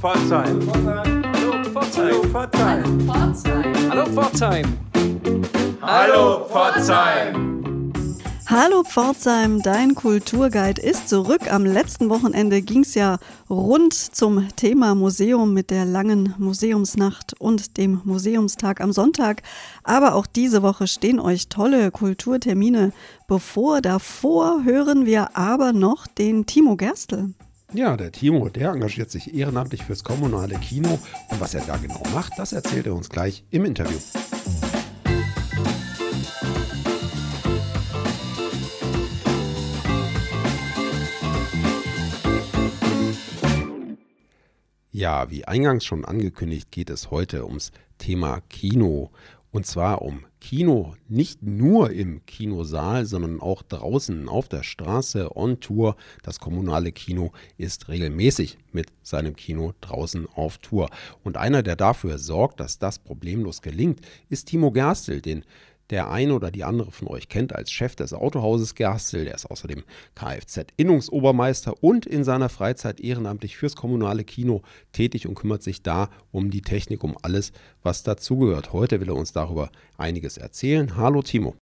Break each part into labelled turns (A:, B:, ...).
A: Pforzheim. Hallo Pforzheim. Hallo Pforzheim. Hallo Pforzheim.
B: Hallo Pforzheim, dein Kulturguide ist zurück. Am letzten Wochenende ging es ja rund zum Thema Museum mit der langen Museumsnacht und dem Museumstag am Sonntag. Aber auch diese Woche stehen euch tolle Kulturtermine bevor. Davor hören wir aber noch den Timo Gerstl.
C: Ja, der Timo, der engagiert sich ehrenamtlich fürs kommunale Kino und was er da genau macht, das erzählt er uns gleich im Interview. Ja, wie eingangs schon angekündigt, geht es heute ums Thema Kino. Und zwar um Kino nicht nur im Kinosaal, sondern auch draußen auf der Straße on Tour. Das kommunale Kino ist regelmäßig mit seinem Kino draußen auf Tour. Und einer, der dafür sorgt, dass das problemlos gelingt, ist Timo Gerstel, den der eine oder die andere von euch kennt als Chef des Autohauses Gerstel. Der ist außerdem Kfz-Innungsobermeister und in seiner Freizeit ehrenamtlich fürs kommunale Kino tätig und kümmert sich da um die Technik, um alles, was dazugehört. Heute will er uns darüber einiges erzählen. Hallo Timo.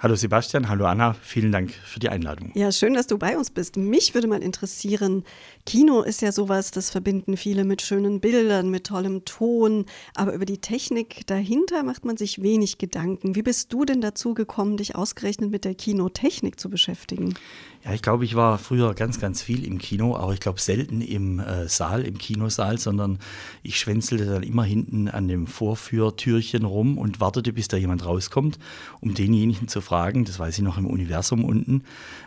D: Hallo Sebastian, hallo Anna, vielen Dank für die Einladung.
B: Ja, schön, dass du bei uns bist. Mich würde mal interessieren, Kino ist ja sowas, das verbinden viele mit schönen Bildern, mit tollem Ton, aber über die Technik dahinter macht man sich wenig Gedanken. Wie bist du denn dazu gekommen, dich ausgerechnet mit der Kinotechnik zu beschäftigen?
D: Ja, ich glaube, ich war früher ganz, ganz viel im Kino, aber ich glaube selten im äh, Saal, im Kinosaal, sondern ich schwänzelte dann immer hinten an dem Vorführtürchen rum und wartete, bis da jemand rauskommt, um denjenigen zu fragen, das weiß ich noch im Universum unten,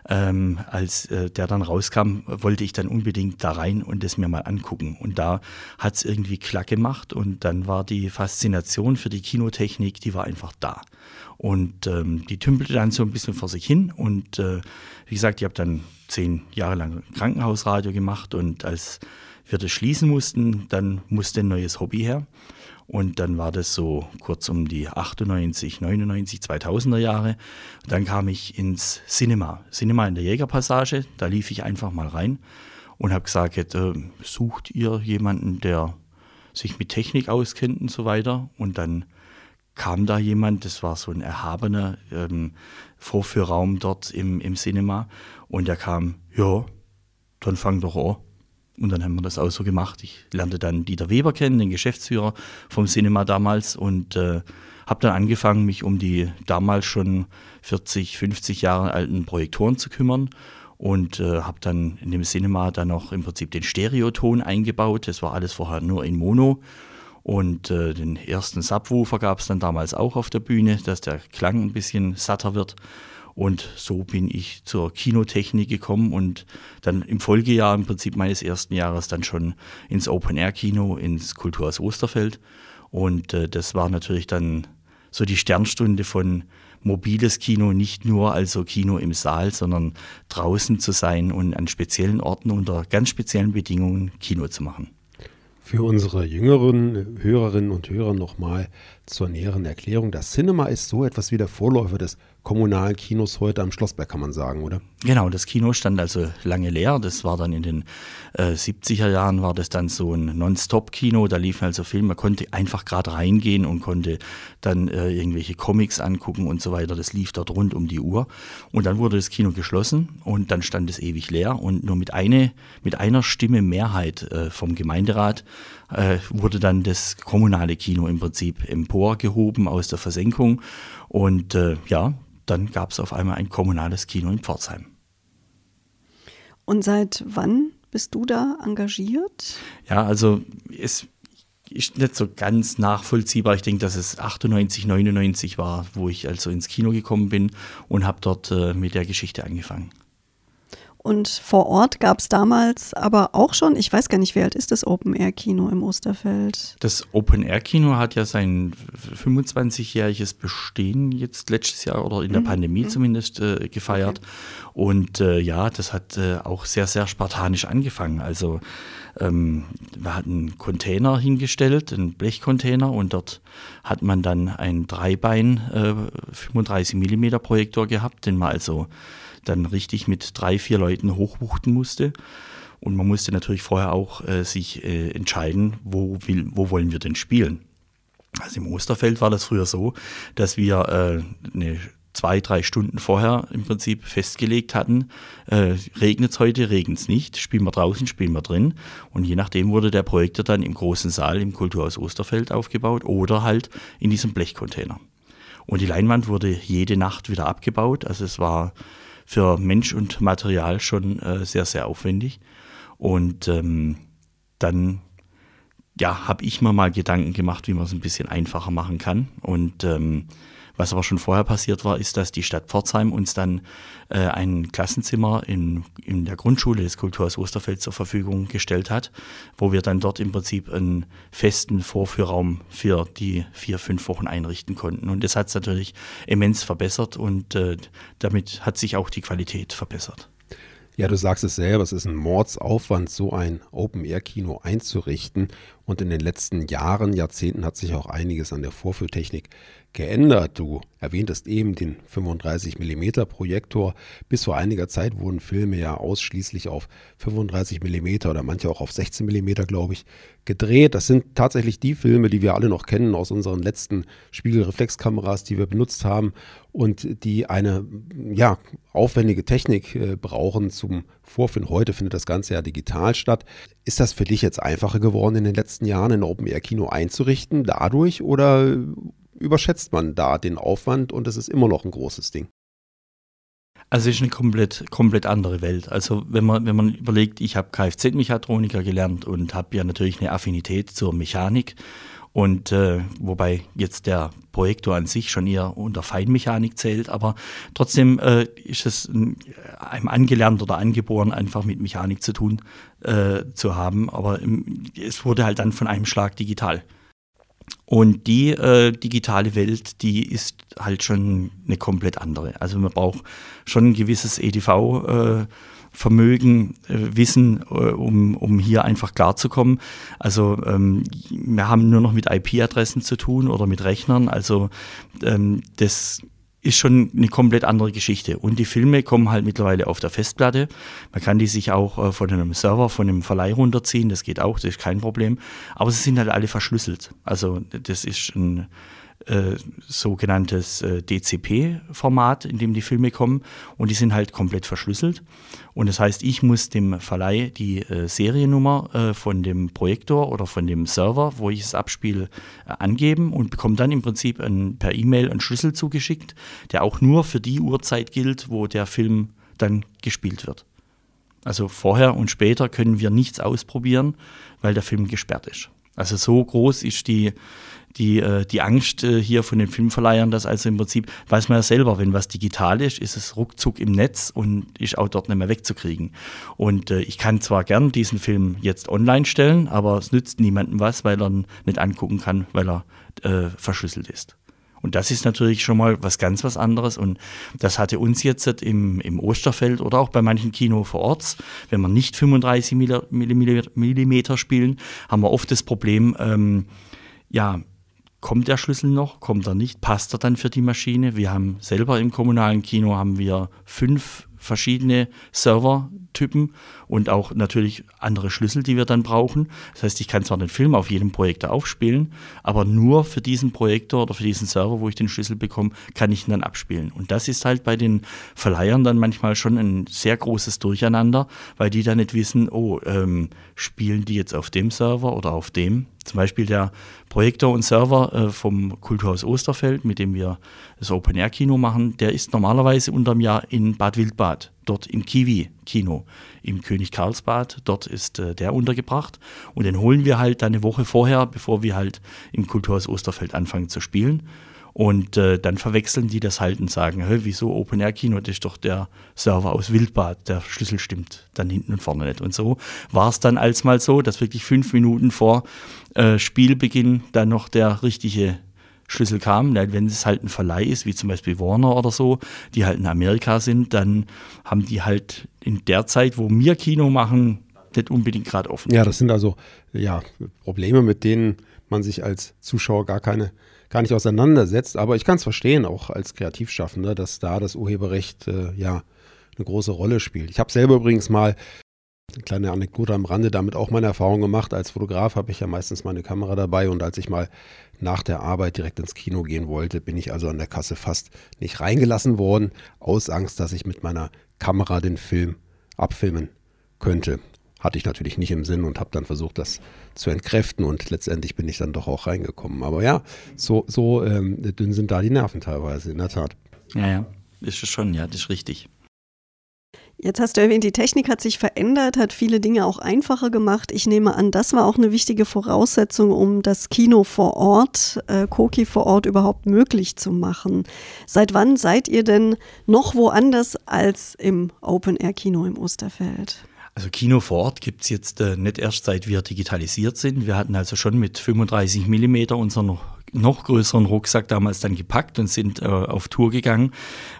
D: ähm, als äh, der dann rauskam, wollte ich dann unbedingt da rein und es mir mal angucken. Und da hat es irgendwie klack gemacht und dann war die Faszination für die Kinotechnik, die war einfach da. Und ähm, die tümpelte dann so ein bisschen vor sich hin. Und äh, wie gesagt, ich habe dann zehn Jahre lang Krankenhausradio gemacht und als wir das schließen mussten, dann musste ein neues Hobby her. Und dann war das so kurz um die 98, 99, 2000er Jahre. Und dann kam ich ins Cinema. Cinema in der Jägerpassage. Da lief ich einfach mal rein und habe gesagt, äh, sucht ihr jemanden, der sich mit Technik auskennt und so weiter. Und dann kam da jemand, das war so ein erhabener ähm, Vorführraum dort im, im Cinema und der kam, ja, dann fang doch an. Und dann haben wir das auch so gemacht. Ich lernte dann Dieter Weber kennen, den Geschäftsführer vom Cinema damals und äh, habe dann angefangen, mich um die damals schon 40, 50 Jahre alten Projektoren zu kümmern und äh, habe dann in dem Cinema dann noch im Prinzip den Stereoton eingebaut. Das war alles vorher nur in Mono und äh, den ersten Subwoofer gab es dann damals auch auf der Bühne, dass der Klang ein bisschen satter wird. Und so bin ich zur Kinotechnik gekommen und dann im Folgejahr, im Prinzip meines ersten Jahres, dann schon ins Open-Air-Kino, ins Kulturhaus Osterfeld. Und äh, das war natürlich dann so die Sternstunde von mobiles Kino, nicht nur also Kino im Saal, sondern draußen zu sein und an speziellen Orten unter ganz speziellen Bedingungen Kino zu machen.
C: Für unsere jüngeren Hörerinnen und Hörer nochmal zur näheren Erklärung. Das Cinema ist so etwas wie der Vorläufer des kommunalen Kinos heute am Schlossberg, kann man sagen, oder?
D: Genau, das Kino stand also lange leer. Das war dann in den äh, 70er Jahren, war das dann so ein Non-Stop-Kino. Da liefen also Filme, man konnte einfach gerade reingehen und konnte dann äh, irgendwelche Comics angucken und so weiter. Das lief dort rund um die Uhr. Und dann wurde das Kino geschlossen und dann stand es ewig leer. Und nur mit, eine, mit einer Stimme Mehrheit äh, vom Gemeinderat äh, wurde dann das kommunale Kino im Prinzip emporgehoben aus der Versenkung. Und äh, ja, dann gab es auf einmal ein kommunales Kino in Pforzheim.
B: Und seit wann bist du da engagiert?
D: Ja, also es ist nicht so ganz nachvollziehbar. Ich denke, dass es 98, 99 war, wo ich also ins Kino gekommen bin und habe dort äh, mit der Geschichte angefangen.
B: Und vor Ort gab es damals aber auch schon, ich weiß gar nicht, wie alt ist das Open-Air-Kino im Osterfeld?
D: Das Open-Air-Kino hat ja sein 25-jähriges Bestehen jetzt letztes Jahr oder in der mhm. Pandemie mhm. zumindest äh, gefeiert. Okay. Und äh, ja, das hat äh, auch sehr, sehr spartanisch angefangen. Also ähm, wir hatten einen Container hingestellt, einen Blechcontainer und dort hat man dann einen Dreibein 35 mm Projektor gehabt, den man also dann richtig mit drei, vier Leuten hochwuchten musste. Und man musste natürlich vorher auch äh, sich äh, entscheiden, wo, will, wo wollen wir denn spielen. Also im Osterfeld war das früher so, dass wir äh, eine zwei, drei Stunden vorher im Prinzip festgelegt hatten, äh, regnet es heute, regnet es nicht, spielen wir draußen, spielen wir drin. Und je nachdem wurde der Projektor dann im großen Saal im Kulturhaus Osterfeld aufgebaut oder halt in diesem Blechcontainer. Und die Leinwand wurde jede Nacht wieder abgebaut. Also es war für Mensch und Material schon äh, sehr, sehr aufwendig. Und ähm, dann ja, habe ich mir mal Gedanken gemacht, wie man es ein bisschen einfacher machen kann. Und ähm, was aber schon vorher passiert war, ist, dass die Stadt Pforzheim uns dann äh, ein Klassenzimmer in, in der Grundschule des Kulturhaus Osterfeld zur Verfügung gestellt hat, wo wir dann dort im Prinzip einen festen Vorführraum für die vier, fünf Wochen einrichten konnten. Und das hat es natürlich immens verbessert und äh, damit hat sich auch die Qualität verbessert.
C: Ja, du sagst es selber, es ist ein Mordsaufwand, so ein Open-Air-Kino einzurichten. Und in den letzten Jahren, Jahrzehnten hat sich auch einiges an der Vorführtechnik geändert. Du erwähntest eben den 35 mm Projektor. Bis vor einiger Zeit wurden Filme ja ausschließlich auf 35 mm oder manche auch auf 16 mm, glaube ich, gedreht. Das sind tatsächlich die Filme, die wir alle noch kennen aus unseren letzten Spiegelreflexkameras, die wir benutzt haben und die eine ja, aufwendige Technik äh, brauchen zum Vorfinden. Heute findet das Ganze ja digital statt. Ist das für dich jetzt einfacher geworden in den letzten Jahren, ein Open-Air-Kino einzurichten dadurch oder überschätzt man da den Aufwand und es ist immer noch ein großes Ding.
D: Also es ist eine komplett, komplett andere Welt. Also wenn man, wenn man überlegt, ich habe Kfz-Mechatroniker gelernt und habe ja natürlich eine Affinität zur Mechanik. Und äh, wobei jetzt der Projektor an sich schon eher unter Feinmechanik zählt, aber trotzdem äh, ist es einem angelernt oder angeboren, einfach mit Mechanik zu tun äh, zu haben. Aber im, es wurde halt dann von einem Schlag digital. Und die äh, digitale Welt, die ist halt schon eine komplett andere. Also man braucht schon ein gewisses EDV. Äh, Vermögen, äh, Wissen, äh, um, um hier einfach klarzukommen. Also ähm, wir haben nur noch mit IP-Adressen zu tun oder mit Rechnern. Also ähm, das ist schon eine komplett andere Geschichte. Und die Filme kommen halt mittlerweile auf der Festplatte. Man kann die sich auch äh, von einem Server, von einem Verleih runterziehen, das geht auch, das ist kein Problem. Aber sie sind halt alle verschlüsselt. Also das ist ein äh, sogenanntes äh, DCP-Format, in dem die Filme kommen und die sind halt komplett verschlüsselt. Und das heißt, ich muss dem Verleih die äh, Seriennummer äh, von dem Projektor oder von dem Server, wo ich es abspiele, äh, angeben und bekomme dann im Prinzip ein, per E-Mail einen Schlüssel zugeschickt, der auch nur für die Uhrzeit gilt, wo der Film dann gespielt wird. Also vorher und später können wir nichts ausprobieren, weil der Film gesperrt ist. Also so groß ist die, die, äh, die Angst äh, hier von den Filmverleihern, dass also im Prinzip, weiß man ja selber, wenn was digital ist, ist es ruckzuck im Netz und ist auch dort nicht mehr wegzukriegen. Und äh, ich kann zwar gern diesen Film jetzt online stellen, aber es nützt niemandem was, weil er ihn nicht angucken kann, weil er äh, verschlüsselt ist. Und das ist natürlich schon mal was ganz was anderes. Und das hatte uns jetzt im, im Osterfeld oder auch bei manchen Kino vor Ort, wenn wir nicht 35 Millimeter spielen, haben wir oft das Problem, ähm, ja, kommt der Schlüssel noch, kommt er nicht, passt er dann für die Maschine? Wir haben selber im kommunalen Kino haben wir fünf verschiedene Servertypen und auch natürlich andere Schlüssel, die wir dann brauchen. Das heißt, ich kann zwar den Film auf jedem Projektor aufspielen, aber nur für diesen Projektor oder für diesen Server, wo ich den Schlüssel bekomme, kann ich ihn dann abspielen. Und das ist halt bei den Verleihern dann manchmal schon ein sehr großes Durcheinander, weil die dann nicht wissen, oh, ähm, spielen die jetzt auf dem Server oder auf dem? Zum Beispiel der Projektor und Server äh, vom Kulturhaus Osterfeld, mit dem wir das Open-Air-Kino machen, der ist normalerweise unterm Jahr in Bad Wildbad, dort im Kiwi-Kino, im König Karlsbad. Dort ist äh, der untergebracht. Und den holen wir halt dann eine Woche vorher, bevor wir halt im Kulturhaus Osterfeld anfangen zu spielen. Und äh, dann verwechseln die das halt und sagen, hey, wieso Open Air Kino, das ist doch der Server aus Wildbad, der Schlüssel stimmt dann hinten und vorne nicht. Und so war es dann als mal so, dass wirklich fünf Minuten vor äh, Spielbeginn dann noch der richtige Schlüssel kam. Wenn es halt ein Verleih ist, wie zum Beispiel Warner oder so, die halt in Amerika sind, dann haben die halt in der Zeit, wo wir Kino machen, nicht unbedingt gerade offen.
C: Ja, das sind also ja, Probleme, mit denen man sich als Zuschauer gar keine gar nicht auseinandersetzt. Aber ich kann es verstehen, auch als Kreativschaffender, dass da das Urheberrecht äh, ja eine große Rolle spielt. Ich habe selber übrigens mal Eine kleine Anekdote am Rande, damit auch meine Erfahrung gemacht. Als Fotograf habe ich ja meistens meine Kamera dabei und als ich mal nach der Arbeit direkt ins Kino gehen wollte, bin ich also an der Kasse fast nicht reingelassen worden, aus Angst, dass ich mit meiner Kamera den Film abfilmen könnte. Hatte ich natürlich nicht im Sinn und habe dann versucht, das zu entkräften und letztendlich bin ich dann doch auch reingekommen. Aber ja, so, so ähm, dünn sind da die Nerven teilweise, in der Tat.
D: Ja, ja, ist es schon, ja, das ist richtig.
B: Jetzt hast du erwähnt, die Technik hat sich verändert, hat viele Dinge auch einfacher gemacht. Ich nehme an, das war auch eine wichtige Voraussetzung, um das Kino vor Ort, äh, Koki vor Ort überhaupt möglich zu machen. Seit wann seid ihr denn noch woanders als im Open-Air-Kino im Osterfeld?
D: Also Kino vor Ort gibt es jetzt äh, nicht erst seit wir digitalisiert sind. Wir hatten also schon mit 35 mm unseren noch größeren Rucksack damals dann gepackt und sind äh, auf Tour gegangen,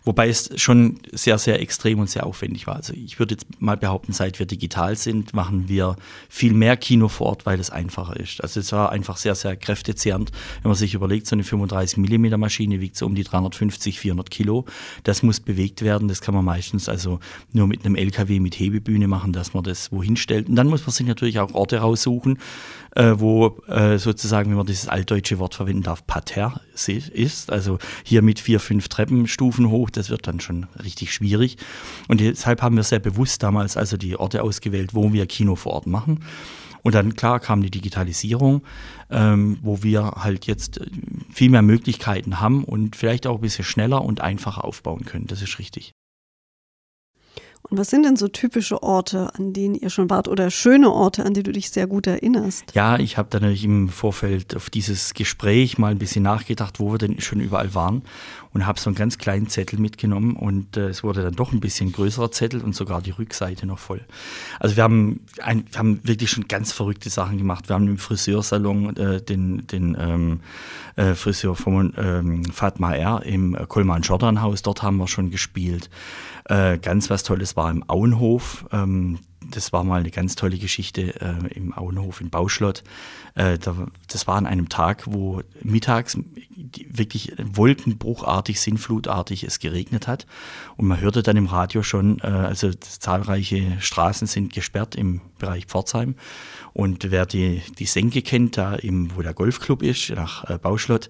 D: wobei es schon sehr, sehr extrem und sehr aufwendig war. Also ich würde jetzt mal behaupten, seit wir digital sind, machen wir viel mehr Kino vor Ort, weil es einfacher ist. Also es war einfach sehr, sehr kräftezehrend, wenn man sich überlegt, so eine 35 mm Maschine wiegt so um die 350, 400 Kilo. Das muss bewegt werden, das kann man meistens also nur mit einem LKW mit Hebebühne machen, dass man das wohin stellt. Und dann muss man sich natürlich auch Orte raussuchen, äh, wo äh, sozusagen, wenn man dieses altdeutsche Wort verwenden darf, Parterre ist. Also hier mit vier, fünf Treppenstufen hoch, das wird dann schon richtig schwierig. Und deshalb haben wir sehr bewusst damals also die Orte ausgewählt, wo wir Kino vor Ort machen. Und dann klar kam die Digitalisierung, ähm, wo wir halt jetzt äh, viel mehr Möglichkeiten haben und vielleicht auch ein bisschen schneller und einfacher aufbauen können. Das ist richtig.
B: Und was sind denn so typische Orte, an denen ihr schon wart oder schöne Orte, an die du dich sehr gut erinnerst?
D: Ja, ich habe dann natürlich im Vorfeld auf dieses Gespräch mal ein bisschen nachgedacht, wo wir denn schon überall waren und habe so einen ganz kleinen Zettel mitgenommen und äh, es wurde dann doch ein bisschen größerer Zettel und sogar die Rückseite noch voll. Also wir haben, ein, wir haben wirklich schon ganz verrückte Sachen gemacht. Wir haben im Friseursalon äh, den, den ähm, äh, Friseur von ähm, Fatma R. im Kolman Jordan Haus, dort haben wir schon gespielt. Äh, ganz was Tolles war im Auenhof. Ähm, das war mal eine ganz tolle Geschichte äh, im Auenhof in Bauschlott. Äh, da, das war an einem Tag, wo mittags wirklich wolkenbruchartig, sinnflutartig es geregnet hat. Und man hörte dann im Radio schon, äh, also zahlreiche Straßen sind gesperrt im Bereich Pforzheim. Und wer die, die Senke kennt, da im, wo der Golfclub ist, nach äh, Bauschlott,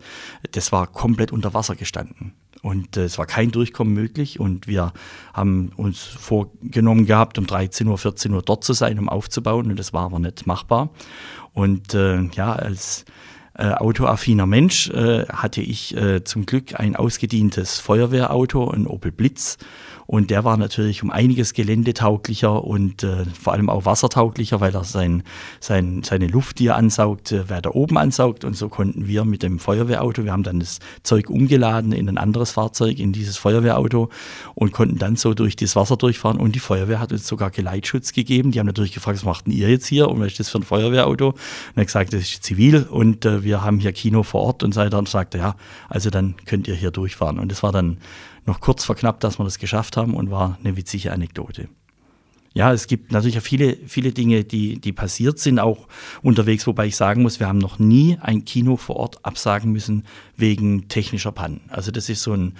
D: das war komplett unter Wasser gestanden. Und äh, es war kein Durchkommen möglich. Und wir haben uns vorgenommen gehabt, um 13 Uhr, 14 Uhr dort zu sein, um aufzubauen. Und das war aber nicht machbar. Und äh, ja, als äh, autoaffiner Mensch äh, hatte ich äh, zum Glück ein ausgedientes Feuerwehrauto, ein Opel Blitz. Und der war natürlich um einiges geländetauglicher und äh, vor allem auch wassertauglicher, weil er sein, sein, seine Luft, die er ansaugt, äh, weiter oben ansaugt. Und so konnten wir mit dem Feuerwehrauto, wir haben dann das Zeug umgeladen in ein anderes Fahrzeug, in dieses Feuerwehrauto und konnten dann so durch das Wasser durchfahren. Und die Feuerwehr hat uns sogar Geleitschutz gegeben. Die haben natürlich gefragt, was macht denn ihr jetzt hier und was ist das für ein Feuerwehrauto? Und er hat gesagt, das ist zivil und äh, wir haben hier Kino vor Ort. Und seitdem sagte, ja, also dann könnt ihr hier durchfahren. Und das war dann noch kurz vor knapp, dass wir das geschafft haben und war eine witzige Anekdote. Ja, es gibt natürlich viele, viele Dinge, die, die passiert sind, auch unterwegs, wobei ich sagen muss, wir haben noch nie ein Kino vor Ort absagen müssen wegen technischer Pannen. Also das ist so ein,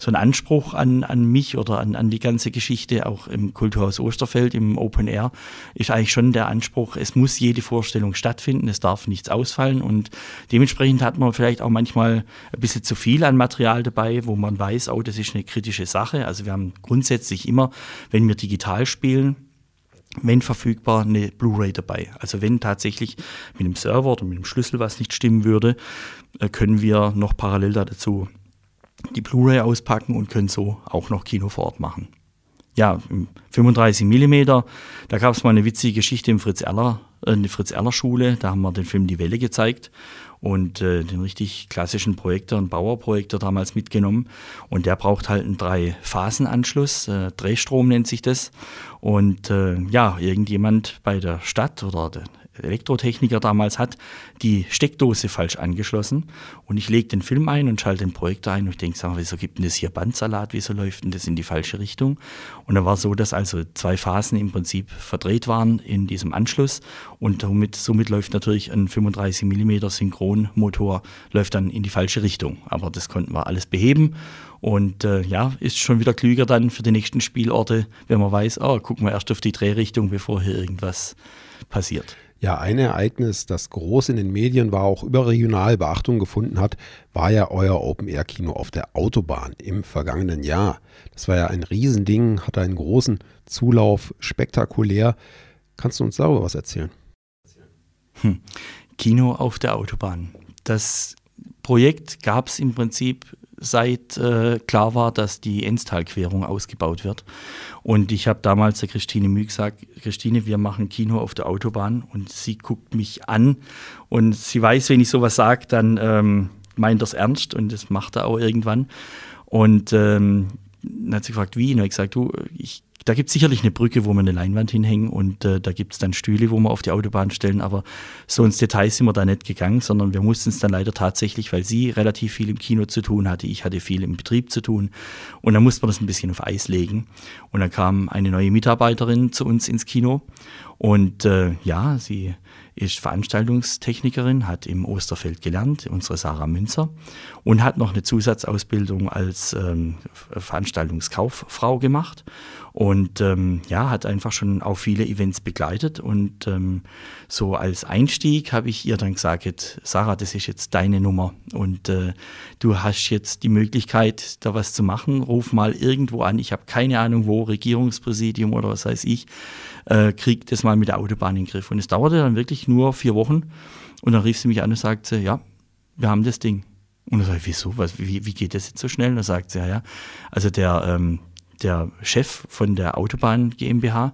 D: so ein Anspruch an, an mich oder an, an die ganze Geschichte, auch im Kulturhaus Osterfeld, im Open Air, ist eigentlich schon der Anspruch, es muss jede Vorstellung stattfinden, es darf nichts ausfallen und dementsprechend hat man vielleicht auch manchmal ein bisschen zu viel an Material dabei, wo man weiß, oh, das ist eine kritische Sache. Also wir haben grundsätzlich immer, wenn wir digital spielen, wenn verfügbar, eine Blu-ray dabei. Also wenn tatsächlich mit dem Server oder mit dem Schlüssel was nicht stimmen würde, äh, können wir noch parallel dazu die Blu-ray auspacken und können so auch noch Kino vor Ort machen. Ja, 35 mm, da gab es mal eine witzige Geschichte im Fritz Erler, äh, in der Fritz Erler Schule, da haben wir den Film Die Welle gezeigt und äh, den richtig klassischen Projektor, einen Bauerprojektor damals mitgenommen. Und der braucht halt einen Drei-Phasen-Anschluss, äh, Drehstrom nennt sich das. Und äh, ja, irgendjemand bei der Stadt oder der Elektrotechniker damals hat die Steckdose falsch angeschlossen und ich lege den Film ein und schalte den Projektor ein und ich denke, sag mal, wieso gibt denn das hier Bandsalat, wieso läuft denn das in die falsche Richtung? Und da war so, dass also zwei Phasen im Prinzip verdreht waren in diesem Anschluss Und somit, somit läuft natürlich ein 35 mm Synchronmotor läuft dann in die falsche Richtung. Aber das konnten wir alles beheben. Und äh, ja, ist schon wieder klüger dann für die nächsten Spielorte, wenn man weiß, oh, gucken wir erst auf die Drehrichtung, bevor hier irgendwas passiert.
C: Ja, ein Ereignis, das groß in den Medien war, auch überregional Beachtung gefunden hat, war ja euer Open-Air-Kino auf der Autobahn im vergangenen Jahr. Das war ja ein Riesending, hatte einen großen Zulauf, spektakulär. Kannst du uns darüber was erzählen?
D: Hm. Kino auf der Autobahn. Das Projekt gab es im Prinzip seit äh, klar war, dass die Enstalquerung ausgebaut wird. Und ich habe damals der Christine Müh gesagt, Christine, wir machen Kino auf der Autobahn. Und sie guckt mich an und sie weiß, wenn ich sowas sage, dann ähm, meint das ernst und das macht er auch irgendwann. Und ähm, dann hat sie gefragt, wie? Und ich gesagt, du, ich da gibt es sicherlich eine Brücke, wo wir eine Leinwand hinhängen und äh, da gibt es dann Stühle, wo wir auf die Autobahn stellen, aber so ins Detail sind wir da nicht gegangen, sondern wir mussten es dann leider tatsächlich, weil sie relativ viel im Kino zu tun hatte, ich hatte viel im Betrieb zu tun und dann musste man das ein bisschen auf Eis legen und dann kam eine neue Mitarbeiterin zu uns ins Kino und äh, ja, sie ist Veranstaltungstechnikerin, hat im Osterfeld gelernt, unsere Sarah Münzer, und hat noch eine Zusatzausbildung als ähm, Veranstaltungskauffrau gemacht und ähm, ja, hat einfach schon auch viele Events begleitet. Und ähm, so als Einstieg habe ich ihr dann gesagt, Sarah, das ist jetzt deine Nummer und äh, du hast jetzt die Möglichkeit, da was zu machen. Ruf mal irgendwo an. Ich habe keine Ahnung wo, Regierungspräsidium oder was weiß ich, äh, krieg das mal mit der Autobahn in den Griff. Und es dauerte dann wirklich nur vier Wochen. Und dann rief sie mich an und sagte, ja, wir haben das Ding. Und dann sage ich, wieso? Was, wie, wie geht das jetzt so schnell? Und dann sagt sie, ja, ja, also der, ähm, der Chef von der Autobahn GmbH,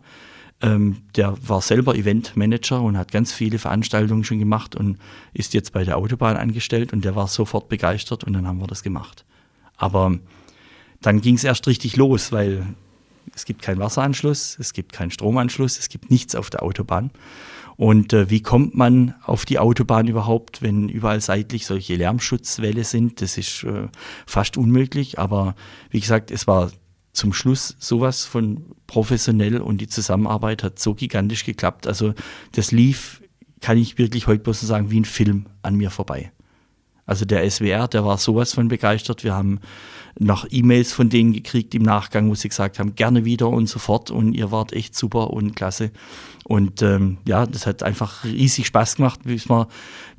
D: ähm, der war selber Eventmanager und hat ganz viele Veranstaltungen schon gemacht und ist jetzt bei der Autobahn angestellt und der war sofort begeistert und dann haben wir das gemacht. Aber dann ging es erst richtig los, weil es gibt keinen Wasseranschluss, es gibt keinen Stromanschluss, es gibt nichts auf der Autobahn. Und äh, wie kommt man auf die Autobahn überhaupt, wenn überall seitlich solche Lärmschutzwelle sind? Das ist äh, fast unmöglich. Aber wie gesagt, es war zum Schluss sowas von professionell und die Zusammenarbeit hat so gigantisch geklappt. Also das lief, kann ich wirklich heute bloß sagen, wie ein Film an mir vorbei. Also der SWR, der war sowas von begeistert. Wir haben noch E-Mails von denen gekriegt im Nachgang, wo sie gesagt haben, gerne wieder und so fort und ihr wart echt super und klasse. Und ähm, ja, das hat einfach riesig Spaß gemacht. Bis, wir,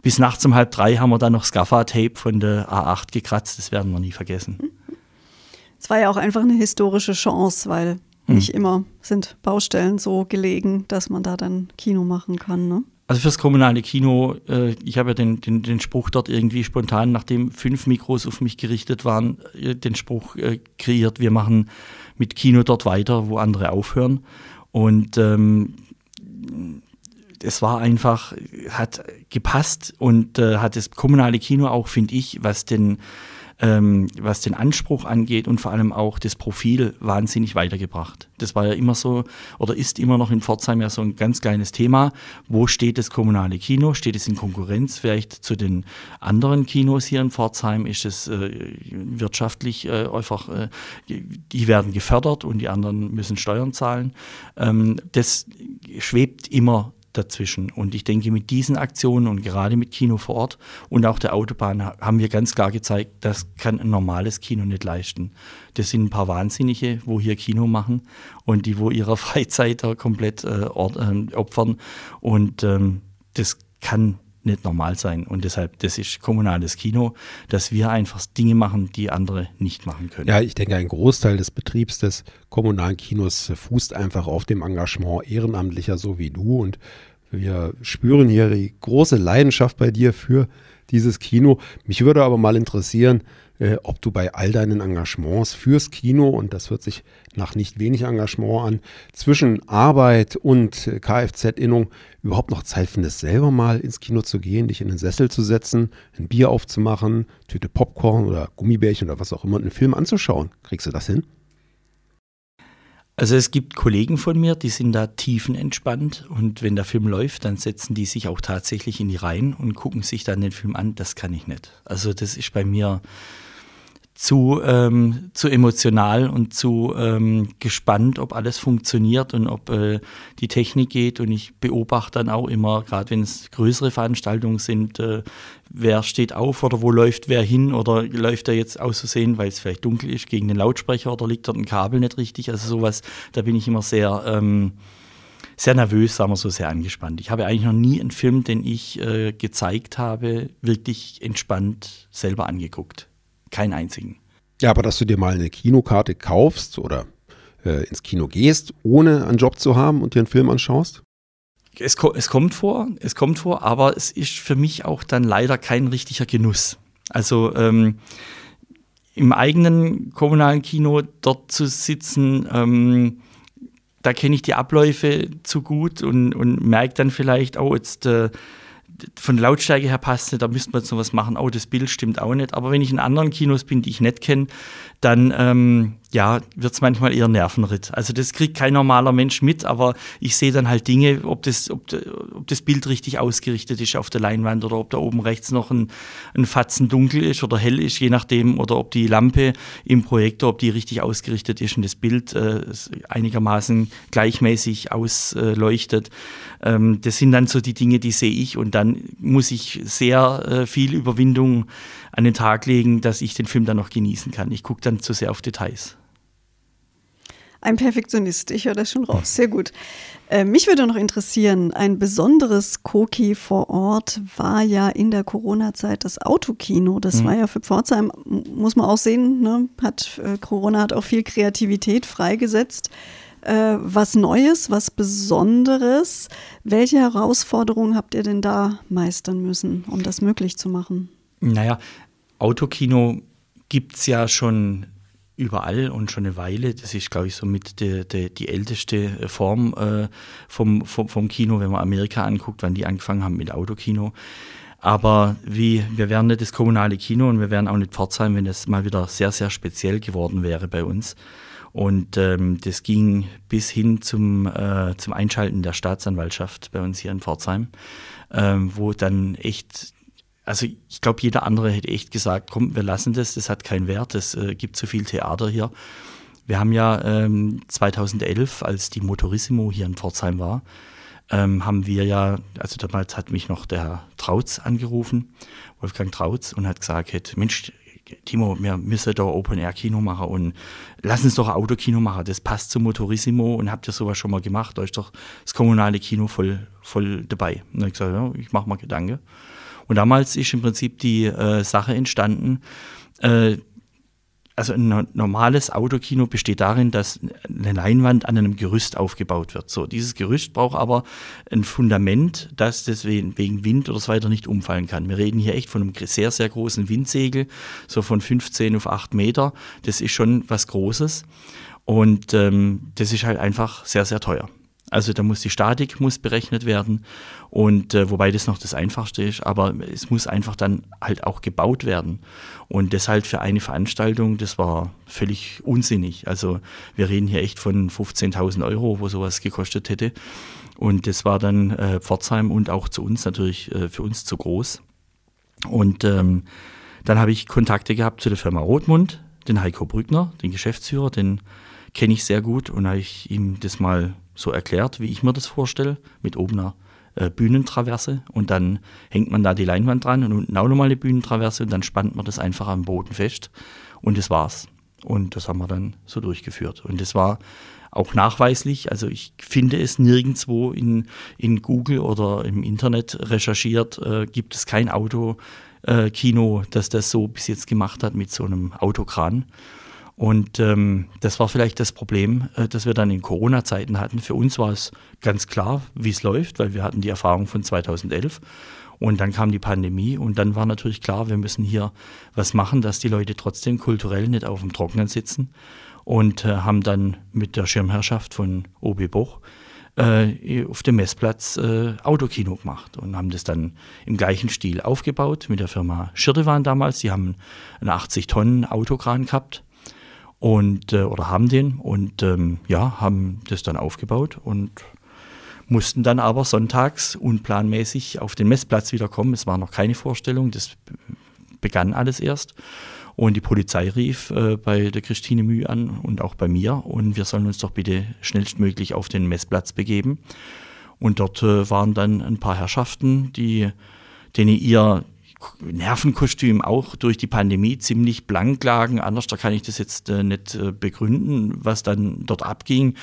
D: bis nachts um halb drei haben wir dann noch Scaffa-Tape von der A8 gekratzt. Das werden wir nie vergessen.
B: Es war ja auch einfach eine historische Chance, weil hm. nicht immer sind Baustellen so gelegen, dass man da dann Kino machen kann. Ne?
D: Also fürs kommunale Kino, äh, ich habe ja den, den, den Spruch dort irgendwie spontan, nachdem fünf Mikros auf mich gerichtet waren, äh, den Spruch äh, kreiert, wir machen mit Kino dort weiter, wo andere aufhören. Und ähm, es war einfach, hat gepasst und äh, hat das kommunale Kino auch, finde ich, was den ähm, was den Anspruch angeht und vor allem auch das Profil wahnsinnig weitergebracht. Das war ja immer so oder ist immer noch in Pforzheim ja so ein ganz kleines Thema. Wo steht das kommunale Kino? Steht es in Konkurrenz vielleicht zu den anderen Kinos hier in Pforzheim? Ist es äh, wirtschaftlich äh, einfach, äh, die werden gefördert und die anderen müssen Steuern zahlen? Ähm, das schwebt immer dazwischen. Und ich denke, mit diesen Aktionen und gerade mit Kino vor Ort und auch der Autobahn haben wir ganz klar gezeigt, das kann ein normales Kino nicht leisten. Das sind ein paar Wahnsinnige, wo hier Kino machen und die wo ihrer Freizeit da komplett äh, äh, opfern. Und ähm, das kann nicht normal sein. Und deshalb, das ist kommunales Kino, dass wir einfach Dinge machen, die andere nicht machen können.
C: Ja, ich denke, ein Großteil des Betriebs des kommunalen Kinos fußt einfach auf dem Engagement Ehrenamtlicher, so wie du. Und wir spüren hier die große Leidenschaft bei dir für dieses Kino. Mich würde aber mal interessieren, äh, ob du bei all deinen Engagements fürs Kino, und das hört sich nach nicht wenig Engagement an, zwischen Arbeit und Kfz-Innung überhaupt noch Zeit findest, selber mal ins Kino zu gehen, dich in den Sessel zu setzen, ein Bier aufzumachen, Tüte Popcorn oder Gummibärchen oder was auch immer, einen Film anzuschauen. Kriegst du das hin?
D: Also es gibt Kollegen von mir, die sind da tiefenentspannt und wenn der Film läuft, dann setzen die sich auch tatsächlich in die Reihen und gucken sich dann den Film an. Das kann ich nicht. Also das ist bei mir zu, ähm, zu emotional und zu ähm, gespannt, ob alles funktioniert und ob äh, die Technik geht. Und ich beobachte dann auch immer, gerade wenn es größere Veranstaltungen sind, äh, wer steht auf oder wo läuft wer hin oder läuft er jetzt aus Versehen, weil es vielleicht dunkel ist, gegen den Lautsprecher oder liegt dort ein Kabel nicht richtig. Also sowas, da bin ich immer sehr, ähm, sehr nervös, sagen wir so, sehr angespannt. Ich habe eigentlich noch nie einen Film, den ich äh, gezeigt habe, wirklich entspannt selber angeguckt. Keinen einzigen.
C: Ja, aber dass du dir mal eine Kinokarte kaufst oder äh, ins Kino gehst, ohne einen Job zu haben und dir einen Film anschaust?
D: Es, es kommt vor, es kommt vor, aber es ist für mich auch dann leider kein richtiger Genuss. Also ähm, im eigenen kommunalen Kino dort zu sitzen, ähm, da kenne ich die Abläufe zu gut und, und merke dann vielleicht, oh, jetzt äh, von Lautstärke her passt nicht, da müsste man jetzt noch was machen, oh, das Bild stimmt auch nicht. Aber wenn ich in anderen Kinos bin, die ich nicht kenne, dann ähm, ja, wird es manchmal eher Nervenritt. Also das kriegt kein normaler Mensch mit, aber ich sehe dann halt Dinge, ob das, ob, ob das Bild richtig ausgerichtet ist auf der Leinwand oder ob da oben rechts noch ein, ein Fatzen dunkel ist oder hell ist, je nachdem, oder ob die Lampe im Projektor, ob die richtig ausgerichtet ist und das Bild äh, einigermaßen gleichmäßig ausleuchtet. Ähm, das sind dann so die Dinge, die sehe ich und dann muss ich sehr äh, viel Überwindung an den Tag legen, dass ich den Film dann noch genießen kann. Ich gucke dann zu sehr auf Details.
B: Ein Perfektionist, ich höre das schon raus. Sehr gut. Äh, mich würde noch interessieren, ein besonderes Koki vor Ort war ja in der Corona-Zeit das Autokino. Das mhm. war ja für Pforzheim, muss man auch sehen, ne? hat, äh, Corona hat auch viel Kreativität freigesetzt. Äh, was Neues, was Besonderes. Welche Herausforderungen habt ihr denn da meistern müssen, um das möglich zu machen?
D: Naja, Autokino gibt es ja schon überall und schon eine Weile. Das ist, glaube ich, somit die, die, die älteste Form äh, vom, vom, vom, Kino, wenn man Amerika anguckt, wann die angefangen haben mit Autokino. Aber wie, wir wären nicht das kommunale Kino und wir wären auch nicht Pforzheim, wenn es mal wieder sehr, sehr speziell geworden wäre bei uns. Und ähm, das ging bis hin zum, äh, zum Einschalten der Staatsanwaltschaft bei uns hier in Pforzheim, ähm, wo dann echt also ich glaube, jeder andere hätte echt gesagt, komm, wir lassen das, das hat keinen Wert, es äh, gibt zu viel Theater hier. Wir haben ja ähm, 2011, als die Motorissimo hier in Pforzheim war, ähm, haben wir ja, also damals hat mich noch der Trautz angerufen, Wolfgang Trautz, und hat gesagt, Mensch, Timo, wir müssen da Open-Air-Kino machen und lass uns doch ein Autokino machen, das passt zum Motorissimo und habt ihr sowas schon mal gemacht, da ist doch das kommunale Kino voll, voll dabei. Und ich gesagt, ja, ich mache mal Gedanken. Und damals ist im Prinzip die äh, Sache entstanden, äh, also ein normales Autokino besteht darin, dass eine Leinwand an einem Gerüst aufgebaut wird. So, dieses Gerüst braucht aber ein Fundament, das deswegen wegen Wind oder so weiter nicht umfallen kann. Wir reden hier echt von einem sehr, sehr großen Windsegel, so von 15 auf 8 Meter. Das ist schon was Großes. Und ähm, das ist halt einfach sehr, sehr teuer. Also da muss die Statik muss berechnet werden und äh, wobei das noch das Einfachste ist, aber es muss einfach dann halt auch gebaut werden. Und das halt für eine Veranstaltung, das war völlig unsinnig. Also wir reden hier echt von 15.000 Euro, wo sowas gekostet hätte. Und das war dann äh, Pforzheim und auch zu uns natürlich äh, für uns zu groß. Und ähm, dann habe ich Kontakte gehabt zu der Firma Rothmund, den Heiko Brückner, den Geschäftsführer, den kenne ich sehr gut und habe ich ihm das mal so erklärt, wie ich mir das vorstelle, mit oben einer äh, Bühnentraverse und dann hängt man da die Leinwand dran und unten auch nochmal eine Bühnentraverse und dann spannt man das einfach am Boden fest und das war's. Und das haben wir dann so durchgeführt. Und das war auch nachweislich, also ich finde es nirgendwo in, in Google oder im Internet recherchiert, äh, gibt es kein Autokino, äh, das das so bis jetzt gemacht hat mit so einem Autokran. Und ähm, das war vielleicht das Problem, äh, das wir dann in Corona-Zeiten hatten. Für uns war es ganz klar, wie es läuft, weil wir hatten die Erfahrung von 2011. Und dann kam die Pandemie und dann war natürlich klar, wir müssen hier was machen, dass die Leute trotzdem kulturell nicht auf dem Trockenen sitzen. Und äh, haben dann mit der Schirmherrschaft von OB Boch äh, auf dem Messplatz äh, Autokino gemacht und haben das dann im gleichen Stil aufgebaut mit der Firma Schirdewan damals. Die haben einen 80 Tonnen Autokran gehabt und äh, oder haben den und ähm, ja, haben das dann aufgebaut und mussten dann aber sonntags unplanmäßig auf den Messplatz wieder kommen. Es war noch keine Vorstellung, das begann alles erst. Und die Polizei rief äh, bei der Christine Mühe an und auch bei mir und wir sollen uns doch bitte schnellstmöglich auf den Messplatz begeben. Und dort äh, waren dann ein paar Herrschaften, die, denen ihr Nervenkostüm auch durch die Pandemie ziemlich blank lagen. Anders da kann ich das jetzt äh, nicht äh, begründen, was dann dort abging.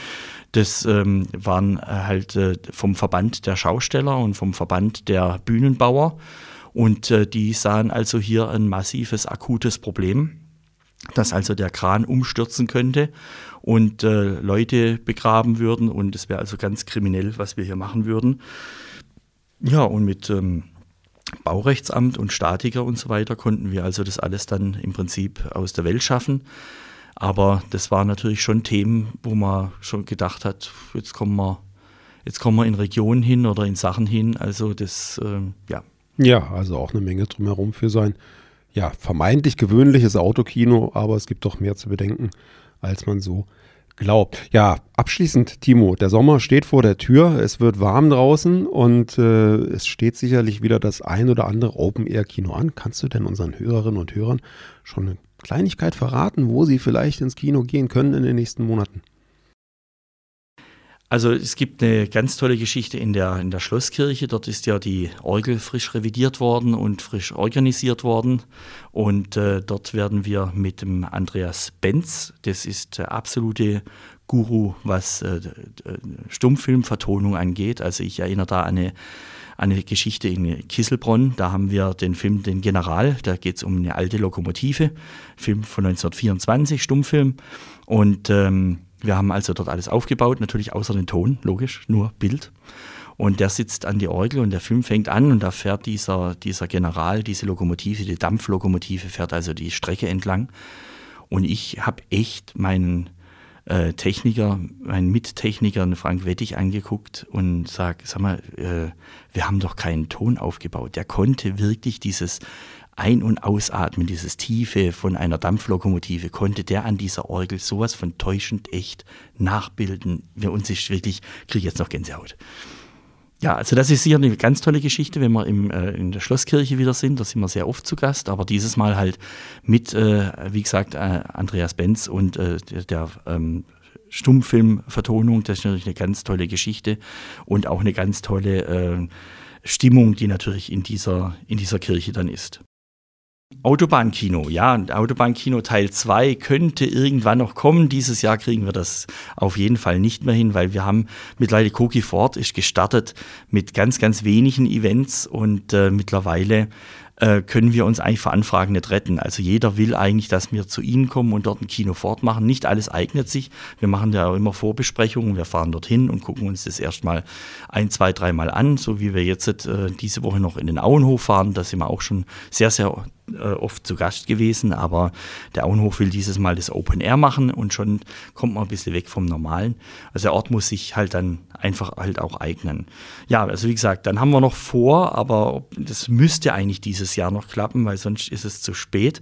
D: Das ähm, waren äh, halt äh, vom Verband der Schausteller und vom Verband der Bühnenbauer. Und äh, die sahen also hier ein massives, akutes Problem, dass also der Kran umstürzen könnte und äh, Leute begraben würden. Und es wäre also ganz kriminell, was wir hier machen würden. Ja, und mit ähm, Baurechtsamt und Statiker und so weiter konnten wir also das alles dann im Prinzip aus der Welt schaffen. Aber das waren natürlich schon Themen, wo man schon gedacht hat, jetzt kommen wir, jetzt kommen wir in Regionen hin oder in Sachen hin. Also das, äh, ja.
C: Ja, also auch eine Menge drumherum für sein, ja, vermeintlich gewöhnliches Autokino, aber es gibt doch mehr zu bedenken, als man so glaubt. Ja, abschließend, Timo, der Sommer steht vor der Tür, es wird warm draußen und äh, es steht sicherlich wieder das ein oder andere Open-Air-Kino an. Kannst du denn unseren Hörerinnen und Hörern schon eine Kleinigkeit verraten, wo sie vielleicht ins Kino gehen können in den nächsten Monaten?
D: Also es gibt eine ganz tolle Geschichte in der, in der Schlosskirche. Dort ist ja die Orgel frisch revidiert worden und frisch organisiert worden. Und äh, dort werden wir mit dem Andreas Benz, das ist der absolute Guru, was äh, Stummfilmvertonung angeht. Also ich erinnere da an eine, eine Geschichte in Kisselbronn. Da haben wir den Film Den General, da geht es um eine alte Lokomotive, Film von 1924, Stummfilm. Und ähm, wir haben also dort alles aufgebaut, natürlich außer den Ton, logisch, nur Bild. Und der sitzt an die Orgel und der Film fängt an und da fährt dieser, dieser General, diese Lokomotive, die Dampflokomotive, fährt also die Strecke entlang. Und ich habe echt meinen äh, Techniker, meinen Mittechniker, Frank Wettig, angeguckt und sage, sag mal, äh, wir haben doch keinen Ton aufgebaut. Der konnte wirklich dieses ein- und Ausatmen, dieses Tiefe von einer Dampflokomotive, konnte der an dieser Orgel sowas von täuschend echt nachbilden. Wir uns ist wirklich, kriege jetzt noch Gänsehaut. Ja, also das ist sicher eine ganz tolle Geschichte, wenn wir im, äh, in der Schlosskirche wieder sind. Da sind wir sehr oft zu Gast, aber dieses Mal halt mit, äh, wie gesagt, äh, Andreas Benz und äh, der, der ähm, Stummfilmvertonung. Das ist natürlich eine ganz tolle Geschichte und auch eine ganz tolle äh, Stimmung, die natürlich in dieser, in dieser Kirche dann ist. Autobahnkino, ja, Autobahnkino Teil 2 könnte irgendwann noch kommen. Dieses Jahr kriegen wir das auf jeden Fall nicht mehr hin, weil wir haben mittlerweile Cookie Ford ist gestartet mit ganz, ganz wenigen Events und äh, mittlerweile äh, können wir uns eigentlich für Anfragen nicht retten. Also jeder will eigentlich, dass wir zu Ihnen kommen und dort ein Kino fortmachen. Nicht alles eignet sich. Wir machen ja auch immer Vorbesprechungen. Wir fahren dorthin und gucken uns das erstmal ein, zwei, dreimal an, so wie wir jetzt äh, diese Woche noch in den Auenhof fahren. Da sind wir auch schon sehr, sehr äh, oft zu Gast gewesen, aber der Auenhof will dieses Mal das Open Air machen und schon kommt man ein bisschen weg vom Normalen. Also der Ort muss sich halt dann einfach halt auch eignen. Ja, also wie gesagt, dann haben wir noch vor, aber das müsste eigentlich dieses Jahr noch klappen, weil sonst ist es zu spät.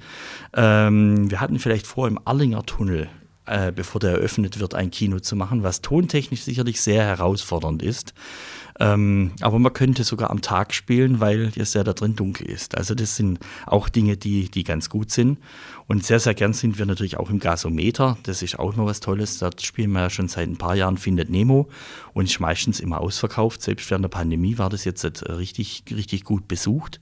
D: Ähm, wir hatten vielleicht vor, im Arlinger Tunnel äh, bevor der eröffnet wird, ein Kino zu machen, was tontechnisch sicherlich sehr herausfordernd ist. Ähm, aber man könnte sogar am Tag spielen, weil es ja da drin dunkel ist. Also das sind auch Dinge, die, die ganz gut sind. Und sehr, sehr gern sind wir natürlich auch im Gasometer. Das ist auch noch was Tolles. Dort spielen wir ja schon seit ein paar Jahren Findet Nemo und ist meistens immer ausverkauft. Selbst während der Pandemie war das jetzt richtig, richtig gut besucht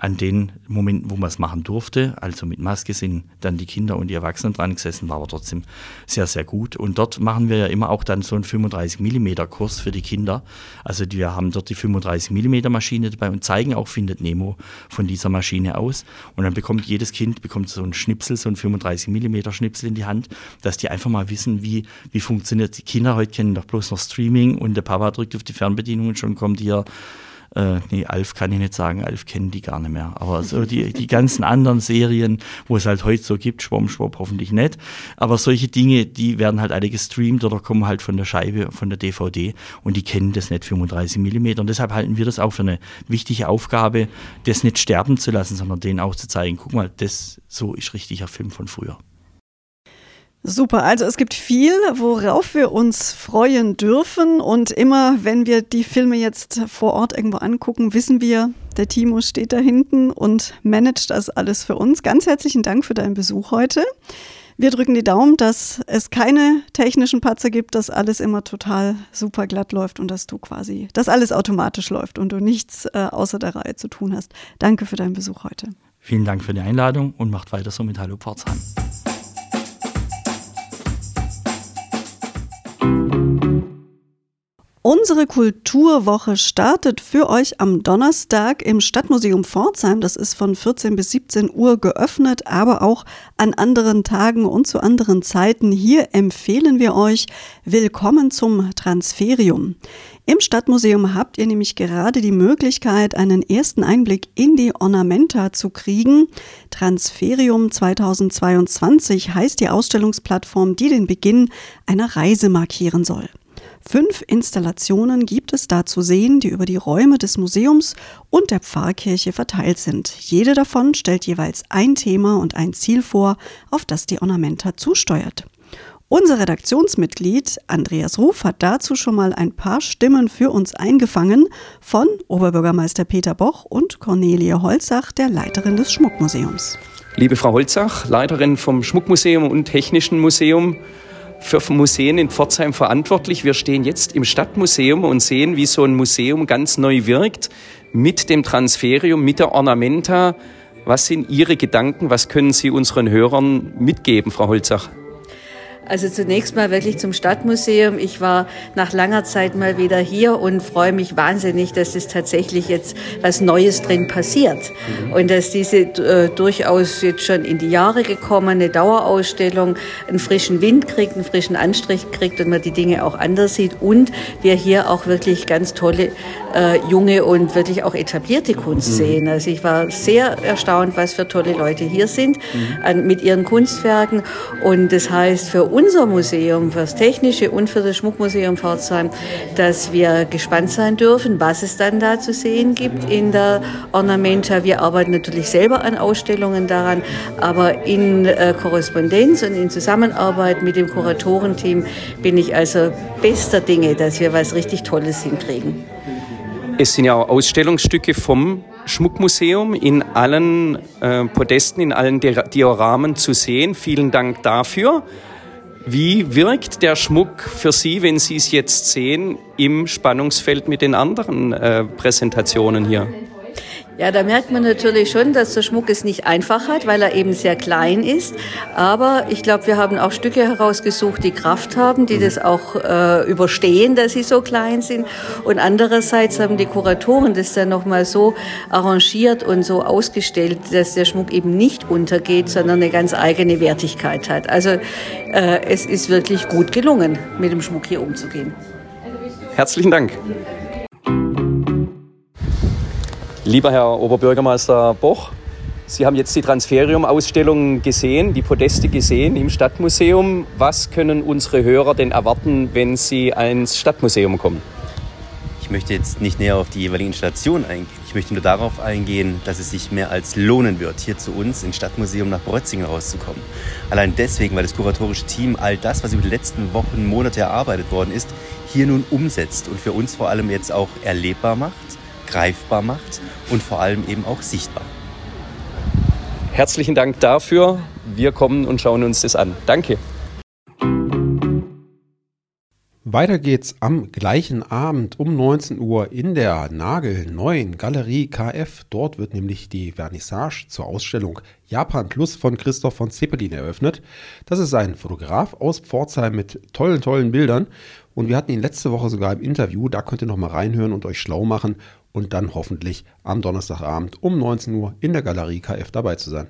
D: an den Momenten, wo man es machen durfte, also mit Maske sind dann die Kinder und die Erwachsenen dran gesessen, war aber trotzdem sehr, sehr gut. Und dort machen wir ja immer auch dann so einen 35 mm Kurs für die Kinder. Also wir haben dort die 35 mm Maschine dabei und zeigen auch Findet Nemo von dieser Maschine aus. Und dann bekommt jedes Kind bekommt so einen Schnipsel, so einen 35 mm Schnipsel in die Hand, dass die einfach mal wissen, wie, wie funktioniert. Die Kinder heute kennen doch bloß noch Streaming und der Papa drückt auf die Fernbedienung und schon kommt hier äh, nee, Alf kann ich nicht sagen, Alf kennen die gar nicht mehr. Aber so die, die ganzen anderen Serien, wo es halt heute so gibt, Schwamm, Schwamm hoffentlich nicht. Aber solche Dinge, die werden halt alle gestreamt oder kommen halt von der Scheibe, von der DVD und die kennen das nicht 35 mm. Und deshalb halten wir das auch für eine wichtige Aufgabe, das nicht sterben zu lassen, sondern denen auch zu zeigen, guck mal, das so ist richtiger Film von früher.
B: Super, also es gibt viel, worauf wir uns freuen dürfen. Und immer, wenn wir die Filme jetzt vor Ort irgendwo angucken, wissen wir, Der Timo steht da hinten und managt das alles für uns. Ganz herzlichen Dank für deinen Besuch heute. Wir drücken die Daumen, dass es keine technischen Patzer gibt, dass alles immer total super glatt läuft und dass du quasi, dass alles automatisch läuft und du nichts äh, außer der Reihe zu tun hast. Danke für deinen Besuch heute.
D: Vielen Dank für die Einladung und macht weiter so mit Hallo Pforzheim.
B: Unsere Kulturwoche startet für euch am Donnerstag im Stadtmuseum Pforzheim. Das ist von 14 bis 17 Uhr geöffnet, aber auch an anderen Tagen und zu anderen Zeiten. Hier empfehlen wir euch Willkommen zum Transferium. Im Stadtmuseum habt ihr nämlich gerade die Möglichkeit, einen ersten Einblick in die Ornamenta zu kriegen. Transferium 2022 heißt die Ausstellungsplattform, die den Beginn einer Reise markieren soll. Fünf Installationen gibt es da zu sehen, die über die Räume des Museums und der Pfarrkirche verteilt sind. Jede davon stellt jeweils ein Thema und ein Ziel vor, auf das die Ornamenta zusteuert. Unser Redaktionsmitglied Andreas Ruf hat dazu schon mal ein paar Stimmen für uns eingefangen von Oberbürgermeister Peter Boch und Cornelie Holzach, der Leiterin des Schmuckmuseums.
E: Liebe Frau Holzach, Leiterin vom Schmuckmuseum und Technischen Museum, für Museen in Pforzheim verantwortlich. Wir stehen jetzt im Stadtmuseum und sehen, wie so ein Museum ganz neu wirkt mit dem Transferium, mit der Ornamenta. Was sind Ihre Gedanken? Was können Sie unseren Hörern mitgeben, Frau Holzach?
F: Also zunächst mal wirklich zum Stadtmuseum. Ich war nach langer Zeit mal wieder hier und freue mich wahnsinnig, dass es tatsächlich jetzt was Neues drin passiert. Mhm. Und dass diese äh, durchaus jetzt schon in die Jahre gekommene Dauerausstellung einen frischen Wind kriegt, einen frischen Anstrich kriegt und man die Dinge auch anders sieht. Und wir hier auch wirklich ganz tolle äh, junge und wirklich auch etablierte Kunst mhm. sehen. Also ich war sehr erstaunt, was für tolle Leute hier sind mhm. an, mit ihren Kunstwerken. Und das heißt für uns, unser Museum, für das Technische und für das Schmuckmuseum Pforzheim, dass wir gespannt sein dürfen, was es dann da zu sehen gibt in der Ornamenta. Wir arbeiten natürlich selber an Ausstellungen daran, aber in äh, Korrespondenz und in Zusammenarbeit mit dem Kuratorenteam bin ich also bester Dinge, dass wir was richtig Tolles hinkriegen.
E: Es sind ja auch Ausstellungsstücke vom Schmuckmuseum in allen äh, Podesten, in allen Dioramen zu sehen. Vielen Dank dafür. Wie wirkt der Schmuck für Sie, wenn Sie es jetzt sehen, im Spannungsfeld mit den anderen äh, Präsentationen hier?
F: Ja, da merkt man natürlich schon, dass der Schmuck es nicht einfach hat, weil er eben sehr klein ist. Aber ich glaube, wir haben auch Stücke herausgesucht, die Kraft haben, die das auch äh, überstehen, dass sie so klein sind. Und andererseits haben die Kuratoren das dann nochmal so arrangiert und so ausgestellt, dass der Schmuck eben nicht untergeht, sondern eine ganz eigene Wertigkeit hat. Also äh, es ist wirklich gut gelungen, mit dem Schmuck hier umzugehen.
E: Herzlichen Dank. Lieber Herr Oberbürgermeister Boch, Sie haben jetzt die Transferium-Ausstellung gesehen, die Podeste gesehen im Stadtmuseum. Was können unsere Hörer denn erwarten, wenn sie ins Stadtmuseum kommen?
G: Ich möchte jetzt nicht näher auf die jeweilige Installation eingehen. Ich möchte nur darauf eingehen, dass es sich mehr als lohnen wird, hier zu uns ins Stadtmuseum nach Brötzingen rauszukommen. Allein deswegen, weil das kuratorische Team all das, was über die letzten Wochen, Monate erarbeitet worden ist, hier nun umsetzt und für uns vor allem jetzt auch erlebbar macht greifbar macht und vor allem eben auch sichtbar.
E: Herzlichen Dank dafür. Wir kommen und schauen uns das an. Danke.
C: Weiter geht's am gleichen Abend um 19 Uhr in der nagelneuen Galerie KF. Dort wird nämlich die Vernissage zur Ausstellung Japan Plus von Christoph von Zeppelin eröffnet. Das ist ein Fotograf aus Pforzheim mit tollen, tollen Bildern. Und wir hatten ihn letzte Woche sogar im Interview. Da könnt ihr noch mal reinhören und euch schlau machen und dann hoffentlich am Donnerstagabend um 19 Uhr in der Galerie KF dabei zu sein.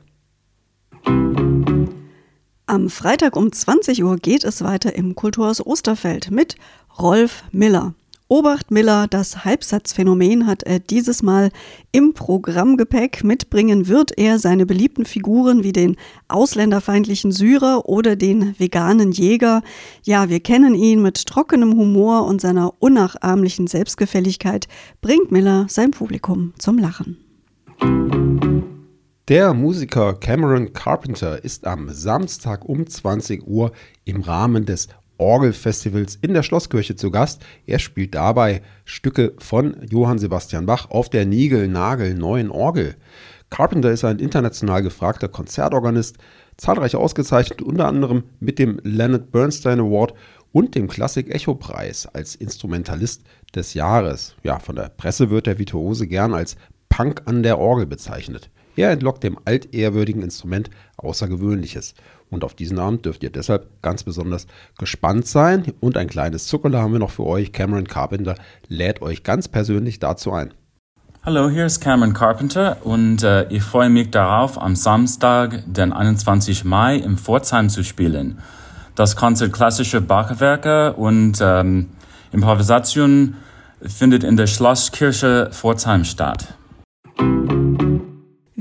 B: Am Freitag um 20 Uhr geht es weiter im Kulturhaus Osterfeld mit Rolf Miller. Obacht Miller, das Halbsatzphänomen hat er dieses Mal im Programmgepäck. Mitbringen wird er seine beliebten Figuren wie den ausländerfeindlichen Syrer oder den veganen Jäger. Ja, wir kennen ihn mit trockenem Humor und seiner unnachahmlichen Selbstgefälligkeit bringt Miller sein Publikum zum Lachen.
C: Der Musiker Cameron Carpenter ist am Samstag um 20 Uhr im Rahmen des Orgelfestivals in der Schlosskirche zu Gast. Er spielt dabei Stücke von Johann Sebastian Bach auf der Nigel-Nagel neuen Orgel. Carpenter ist ein international gefragter Konzertorganist, zahlreich ausgezeichnet, unter anderem mit dem Leonard Bernstein Award und dem Klassik Echo Preis als Instrumentalist des Jahres. Ja, von der Presse wird der Virtuose gern als Punk an der Orgel bezeichnet. Er entlockt dem altehrwürdigen Instrument Außergewöhnliches. Und auf diesen Abend dürft ihr deshalb ganz besonders gespannt sein. Und ein kleines Zuckerle haben wir noch für euch. Cameron Carpenter lädt euch ganz persönlich dazu ein.
H: Hallo, hier ist Cameron Carpenter und äh, ich freue mich darauf, am Samstag, den 21. Mai in Pforzheim zu spielen. Das Konzert klassische Bachwerke und ähm, Improvisation findet in der Schlosskirche Pforzheim statt.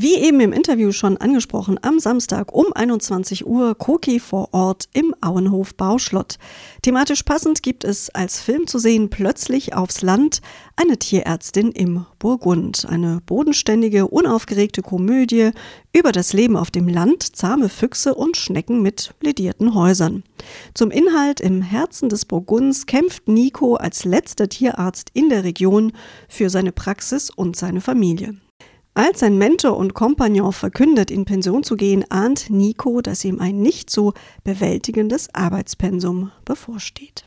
B: Wie eben im Interview schon angesprochen, am Samstag um 21 Uhr Koki vor Ort im Auenhof Bauschlott. Thematisch passend gibt es als Film zu sehen Plötzlich aufs Land eine Tierärztin im Burgund. Eine bodenständige, unaufgeregte Komödie über das Leben auf dem Land, zahme Füchse und Schnecken mit ledierten Häusern. Zum Inhalt im Herzen des Burgunds kämpft Nico als letzter Tierarzt in der Region für seine Praxis und seine Familie. Als sein Mentor und Kompagnon verkündet, in Pension zu gehen, ahnt Nico, dass ihm ein nicht so bewältigendes Arbeitspensum bevorsteht.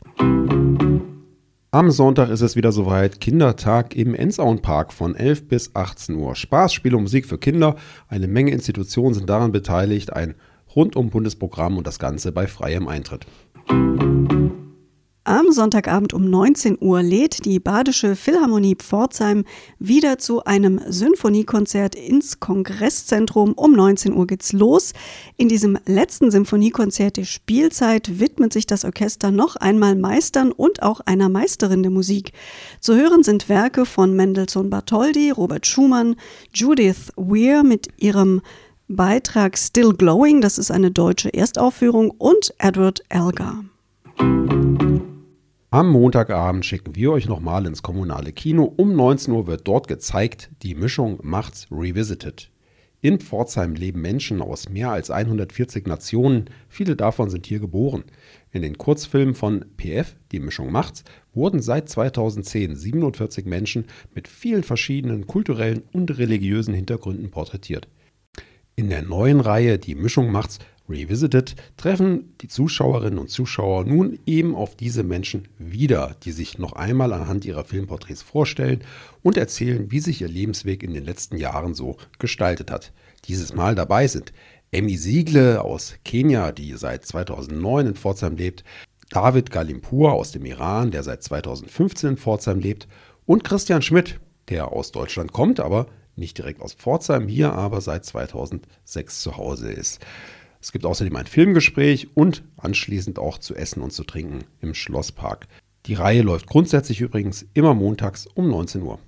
C: Am Sonntag ist es wieder soweit. Kindertag im Ensaun-Park von 11 bis 18 Uhr. Spaß, Spiele und Musik für Kinder. Eine Menge Institutionen sind daran beteiligt. Ein rundum Bundesprogramm und das Ganze bei freiem Eintritt.
B: Am Sonntagabend um 19 Uhr lädt die Badische Philharmonie Pforzheim wieder zu einem Symphoniekonzert ins Kongresszentrum. Um 19 Uhr geht's los. In diesem letzten Symphoniekonzert der Spielzeit widmet sich das Orchester noch einmal Meistern und auch einer Meisterin der Musik. Zu hören sind Werke von Mendelssohn Bartholdy, Robert Schumann, Judith Weir mit ihrem Beitrag Still Glowing, das ist eine deutsche Erstaufführung, und Edward Elgar.
C: Am Montagabend schicken wir euch nochmal ins kommunale Kino. Um 19 Uhr wird dort gezeigt, die Mischung macht's Revisited. In Pforzheim leben Menschen aus mehr als 140 Nationen, viele davon sind hier geboren. In den Kurzfilmen von PF, die Mischung macht's, wurden seit 2010 47 Menschen mit vielen verschiedenen kulturellen und religiösen Hintergründen porträtiert. In der neuen Reihe Die Mischung macht's Revisited treffen die Zuschauerinnen und Zuschauer nun eben auf diese Menschen wieder, die sich noch einmal anhand ihrer Filmporträts vorstellen und erzählen, wie sich ihr Lebensweg in den letzten Jahren so gestaltet hat. Dieses Mal dabei sind Emmy Siegle aus Kenia, die seit 2009 in Pforzheim lebt, David Galimpur aus dem Iran, der seit 2015 in Pforzheim lebt, und Christian Schmidt, der aus Deutschland kommt, aber nicht direkt aus Pforzheim, hier aber seit 2006 zu Hause ist. Es gibt außerdem ein Filmgespräch und anschließend auch zu essen und zu trinken im Schlosspark. Die Reihe läuft grundsätzlich übrigens immer montags um 19 Uhr.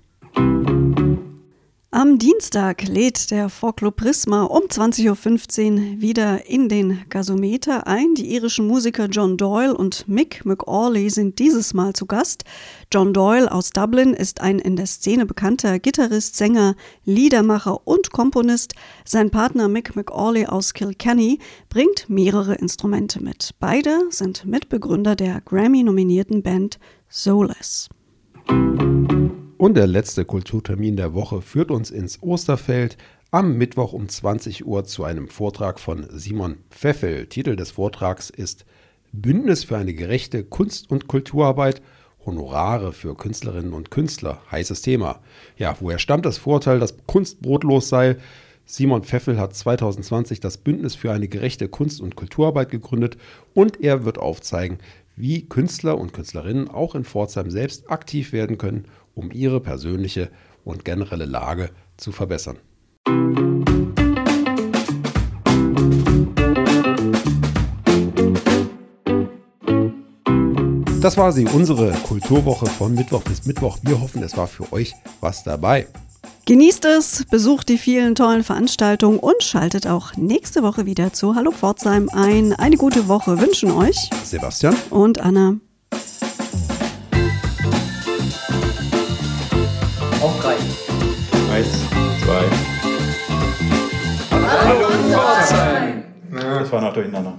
B: Am Dienstag lädt der Folklore Prisma um 20.15 Uhr wieder in den Gasometer ein. Die irischen Musiker John Doyle und Mick McAuley sind dieses Mal zu Gast. John Doyle aus Dublin ist ein in der Szene bekannter Gitarrist, Sänger, Liedermacher und Komponist. Sein Partner Mick McAuley aus Kilkenny bringt mehrere Instrumente mit. Beide sind Mitbegründer der Grammy-nominierten Band Soulless.
C: Und der letzte Kulturtermin der Woche führt uns ins Osterfeld am Mittwoch um 20 Uhr zu einem Vortrag von Simon Pfeffel. Titel des Vortrags ist Bündnis für eine gerechte Kunst- und Kulturarbeit, Honorare für Künstlerinnen und Künstler. Heißes Thema. Ja, woher stammt das Vorteil, dass Kunst brotlos sei? Simon Pfeffel hat 2020 das Bündnis für eine gerechte Kunst- und Kulturarbeit gegründet und er wird aufzeigen, wie Künstler und Künstlerinnen auch in Pforzheim selbst aktiv werden können, um ihre persönliche und generelle Lage zu verbessern. Das war sie, unsere Kulturwoche von Mittwoch bis Mittwoch. Wir hoffen, es war für euch was dabei.
B: Genießt es, besucht die vielen tollen Veranstaltungen und schaltet auch nächste Woche wieder zu Hallo Pforzheim ein. Eine gute Woche wünschen euch
C: Sebastian
B: und Anna.
A: Pforzheim!
I: Das war noch durcheinander.